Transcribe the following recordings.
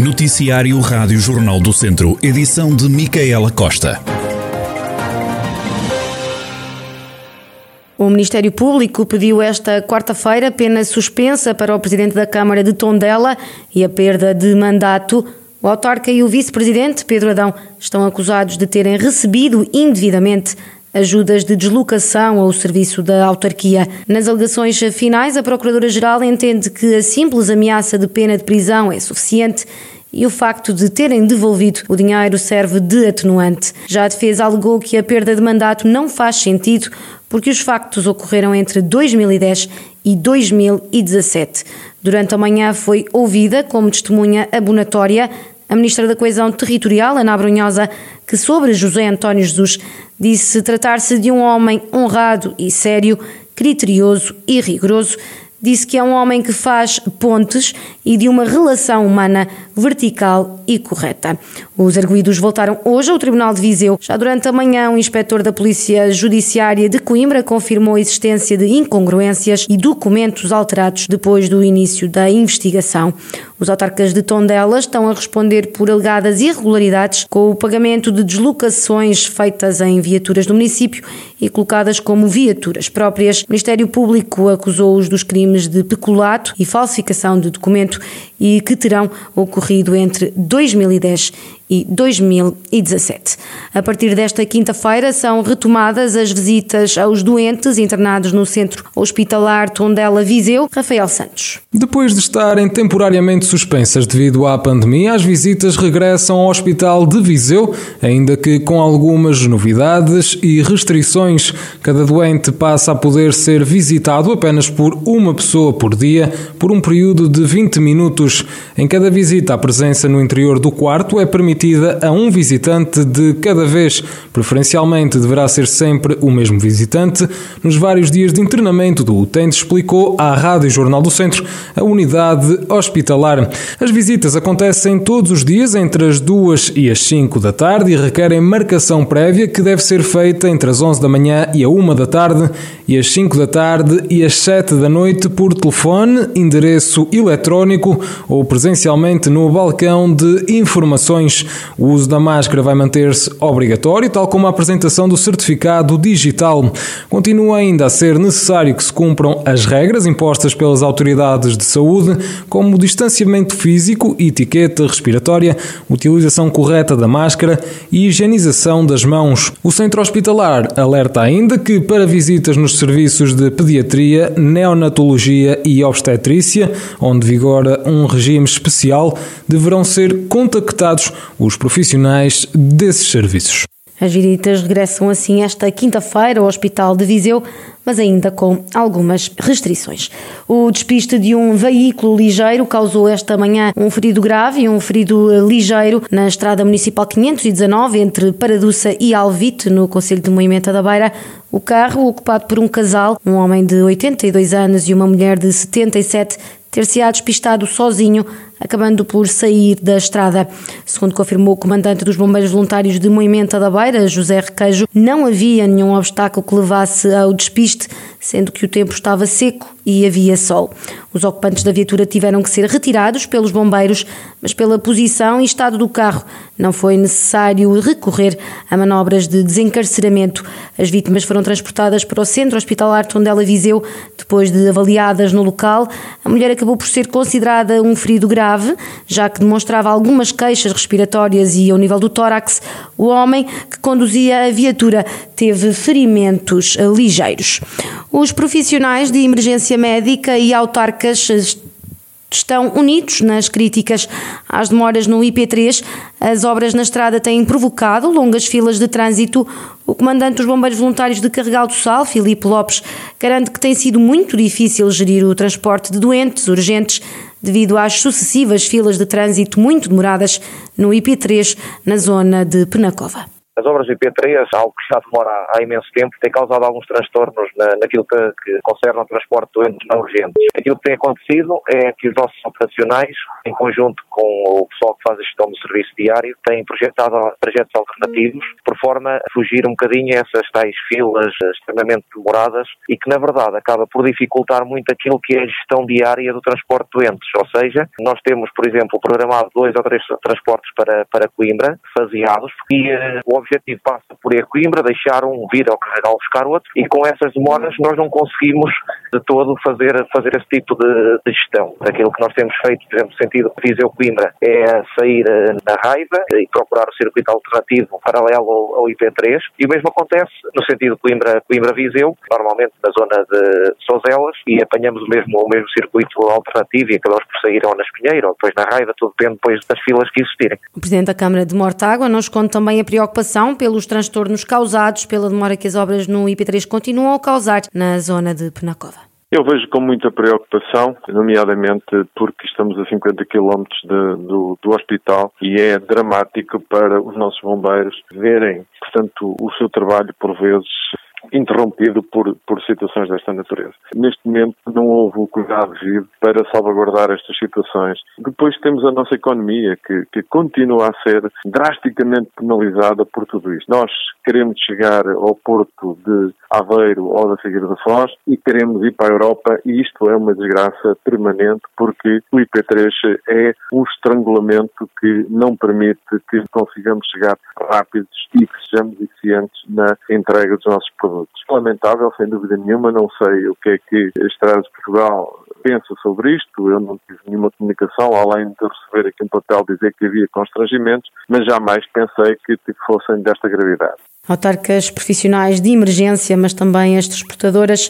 Noticiário Rádio Jornal do Centro, edição de Micaela Costa. O Ministério Público pediu esta quarta-feira pena suspensa para o Presidente da Câmara de Tondela e a perda de mandato. O autarca e o Vice-Presidente, Pedro Adão, estão acusados de terem recebido indevidamente ajudas de deslocação ao serviço da autarquia. Nas alegações finais, a Procuradora-Geral entende que a simples ameaça de pena de prisão é suficiente e o facto de terem devolvido o dinheiro serve de atenuante. Já a defesa alegou que a perda de mandato não faz sentido porque os factos ocorreram entre 2010 e 2017. Durante a manhã foi ouvida como testemunha abonatória a Ministra da Coesão Territorial, Ana Brunhosa, que sobre José António Jesus disse tratar-se de um homem honrado e sério, criterioso e rigoroso disse que é um homem que faz pontes e de uma relação humana vertical e correta. Os arguídos voltaram hoje ao Tribunal de Viseu. Já durante a manhã, o inspetor da Polícia Judiciária de Coimbra confirmou a existência de incongruências e documentos alterados depois do início da investigação. Os autarcas de Tondela estão a responder por alegadas irregularidades com o pagamento de deslocações feitas em viaturas do município e colocadas como viaturas próprias. O Ministério Público acusou-os dos crimes de peculato e falsificação de documento e que terão ocorrido entre 2010 e 2017. A partir desta quinta-feira são retomadas as visitas aos doentes internados no Centro Hospitalar Tondela Viseu. Rafael Santos. Depois de estarem temporariamente suspensas devido à pandemia, as visitas regressam ao Hospital de Viseu, ainda que com algumas novidades e restrições. Cada doente passa a poder ser visitado apenas por uma pessoa por dia, por um período de 20 minutos. Em cada visita, a presença no interior do quarto é permitida permitida a um visitante de cada vez. Preferencialmente deverá ser sempre o mesmo visitante. Nos vários dias de internamento do utente, explicou à Rádio Jornal do Centro a unidade hospitalar. As visitas acontecem todos os dias entre as 2 e as 5 da tarde e requerem marcação prévia que deve ser feita entre as 11 da manhã e a 1 da tarde e as 5 da tarde e as 7 da noite por telefone, endereço eletrónico ou presencialmente no balcão de informações. O uso da máscara vai manter-se obrigatório, tal como a apresentação do certificado digital. Continua ainda a ser necessário que se cumpram as regras impostas pelas autoridades de saúde, como o distanciamento físico etiqueta respiratória, utilização correta da máscara e higienização das mãos. O centro hospitalar alerta ainda que para visitas nos serviços de pediatria, neonatologia e obstetrícia, onde vigora um regime especial, deverão ser contactados os profissionais desses serviços. As visitas regressam assim esta quinta-feira ao Hospital de Viseu, mas ainda com algumas restrições. O despiste de um veículo ligeiro causou esta manhã um ferido grave e um ferido ligeiro na estrada municipal 519 entre Paraduça e Alvite, no Conselho de Moimenta da Beira. O carro, ocupado por um casal, um homem de 82 anos e uma mulher de 77, ter-se-á despistado sozinho acabando por sair da estrada. Segundo confirmou o comandante dos Bombeiros Voluntários de Moimenta da Beira, José Requejo, não havia nenhum obstáculo que levasse ao despiste, sendo que o tempo estava seco e havia sol. Os ocupantes da viatura tiveram que ser retirados pelos bombeiros, mas pela posição e estado do carro não foi necessário recorrer a manobras de desencarceramento. As vítimas foram transportadas para o Centro Hospitalar Tondela Viseu, depois de avaliadas no local. A mulher acabou por ser considerada um ferido grave grave, já que demonstrava algumas queixas respiratórias e ao nível do tórax, o homem que conduzia a viatura teve ferimentos ligeiros. Os profissionais de emergência médica e autarcas estão unidos nas críticas às demoras no IP3. As obras na estrada têm provocado longas filas de trânsito. O comandante dos Bombeiros Voluntários de Carregal do Sal, Filipe Lopes, garante que tem sido muito difícil gerir o transporte de doentes urgentes devido às sucessivas filas de trânsito muito demoradas no IP3, na zona de Penacova. As obras do IP3, algo que já demora há imenso tempo, tem causado alguns transtornos na, naquilo que, que concerne ao transporte de doentes não urgentes. Aquilo que tem acontecido é que os nossos operacionais, em conjunto com o pessoal que faz a gestão do serviço diário, têm projetado trajetos alternativos, por forma a fugir um bocadinho a essas tais filas extremamente demoradas e que, na verdade, acaba por dificultar muito aquilo que é a gestão diária do transporte de doentes. Ou seja, nós temos, por exemplo, programado dois ou três transportes para, para Coimbra, faseados, e uh, o passa por ir a Coimbra, deixar um, vir ao Carregal buscar outro, e com essas demoras nós não conseguimos de todo fazer, fazer esse tipo de, de gestão. Aquilo que nós temos feito, por exemplo, no sentido de Viseu-Coimbra, é sair uh, na raiva e procurar o circuito alternativo paralelo ao, ao IP3, e o mesmo acontece no sentido Coimbra-Viseu, normalmente na zona de Sozelas, e apanhamos o mesmo, o mesmo circuito alternativo e acabamos por sair ou na Espinheira ou depois na Raiva, tudo depende depois das filas que existirem. O Presidente da Câmara de Mortágua nos conta também a preocupação pelos transtornos causados pela demora que as obras no IP3 continuam a causar na zona de Penacova. Eu vejo com muita preocupação, nomeadamente porque estamos a 50 km de, do, do hospital e é dramático para os nossos bombeiros verem, portanto, o seu trabalho por vezes interrompido por, por situações desta natureza. Neste momento não houve o cuidado devido para salvaguardar estas situações. Depois temos a nossa economia que, que continua a ser drasticamente penalizada por tudo isto. Nós queremos chegar ao porto de Aveiro ou da Figueira da Foz e queremos ir para a Europa e isto é uma desgraça permanente porque o IP3 é um estrangulamento que não permite que consigamos chegar rápidos e que sejamos eficientes na entrega dos nossos produtos. Lamentável, sem dúvida nenhuma, não sei o que é que a Estradas de Portugal pensa sobre isto, eu não tive nenhuma comunicação, além de receber aqui um papel dizer que havia constrangimentos, mas jamais pensei que fossem desta gravidade. Autarcas profissionais de emergência, mas também as transportadoras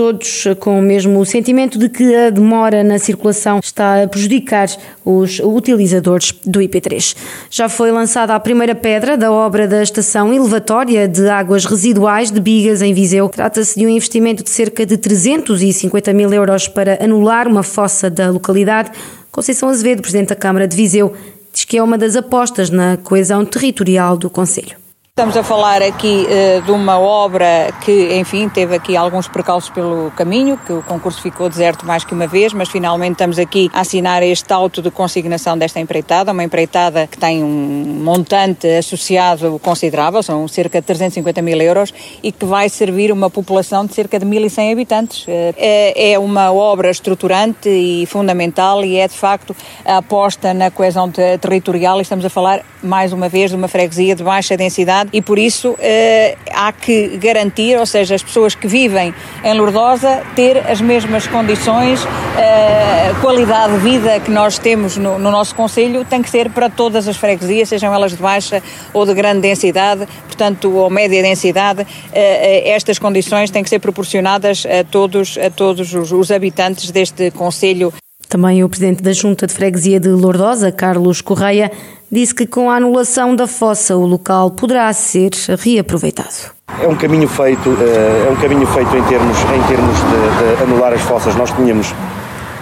todos com o mesmo sentimento de que a demora na circulação está a prejudicar os utilizadores do IP3. Já foi lançada a primeira pedra da obra da estação elevatória de águas residuais de Bigas, em Viseu. Trata-se de um investimento de cerca de 350 mil euros para anular uma fossa da localidade. Conceição Azevedo, Presidente da Câmara de Viseu, diz que é uma das apostas na coesão territorial do Conselho. Estamos a falar aqui uh, de uma obra que, enfim, teve aqui alguns percalços pelo caminho, que o concurso ficou deserto mais que uma vez, mas finalmente estamos aqui a assinar este auto de consignação desta empreitada, uma empreitada que tem um montante associado considerável, são cerca de 350 mil euros, e que vai servir uma população de cerca de 1.100 habitantes. Uh, é uma obra estruturante e fundamental e é, de facto, a aposta na coesão territorial. Estamos a falar, mais uma vez, de uma freguesia de baixa densidade e por isso eh, há que garantir, ou seja, as pessoas que vivem em Lourdosa ter as mesmas condições, eh, qualidade de vida que nós temos no, no nosso Conselho tem que ser para todas as freguesias, sejam elas de baixa ou de grande densidade, portanto, ou média densidade, eh, eh estas condições têm que ser proporcionadas a todos, a todos os, os habitantes deste Conselho. Também o presidente da Junta de Freguesia de Lourdosa, Carlos Correia, disse que com a anulação da fossa o local poderá ser reaproveitado. É um caminho feito, eh, é um caminho feito em termos, em termos de, de anular as fossas. Nós tínhamos,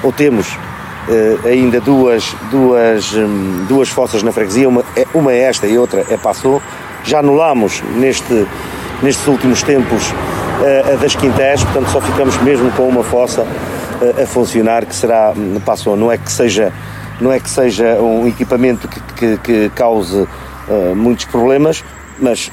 ou temos, eh, ainda duas, duas, hum, duas fossas na freguesia, uma, é, uma é esta e outra é Passou. Já anulámos neste, nestes últimos tempos eh, a das Quintés, portanto só ficamos mesmo com uma fossa a funcionar que será hum, Passou. Não é que seja não é que seja um equipamento que, que, que cause uh, muitos problemas, mas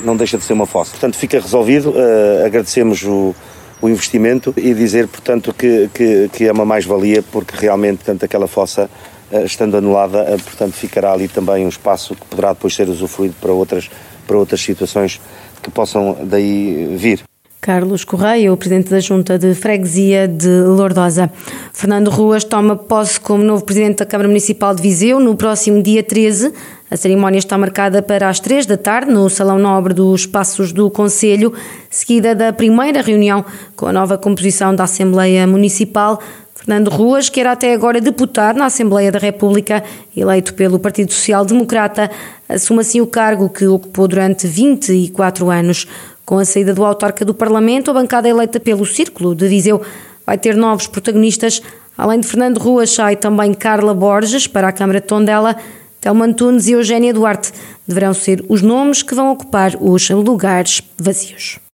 não deixa de ser uma fossa. Portanto, fica resolvido. Uh, agradecemos o, o, investimento e dizer, portanto, que, que, que é uma mais-valia, porque realmente, portanto, aquela fossa, uh, estando anulada, portanto, ficará ali também um espaço que poderá depois ser usufruído para outras, para outras situações que possam daí vir. Carlos Correia, o presidente da Junta de Freguesia de Lourdosa. Fernando Ruas toma posse como novo presidente da Câmara Municipal de Viseu no próximo dia 13. A cerimónia está marcada para as 3 da tarde no Salão Nobre dos Passos do Conselho, seguida da primeira reunião com a nova composição da Assembleia Municipal. Fernando Ruas, que era até agora deputado na Assembleia da República, eleito pelo Partido Social Democrata, assume assim o cargo que ocupou durante 24 anos. Com a saída do autarca do Parlamento, a bancada eleita pelo Círculo de Viseu vai ter novos protagonistas. Além de Fernando Ruas, sai também Carla Borges para a Câmara de Tondela. Telmo Antunes e Eugénia Duarte deverão ser os nomes que vão ocupar os lugares vazios.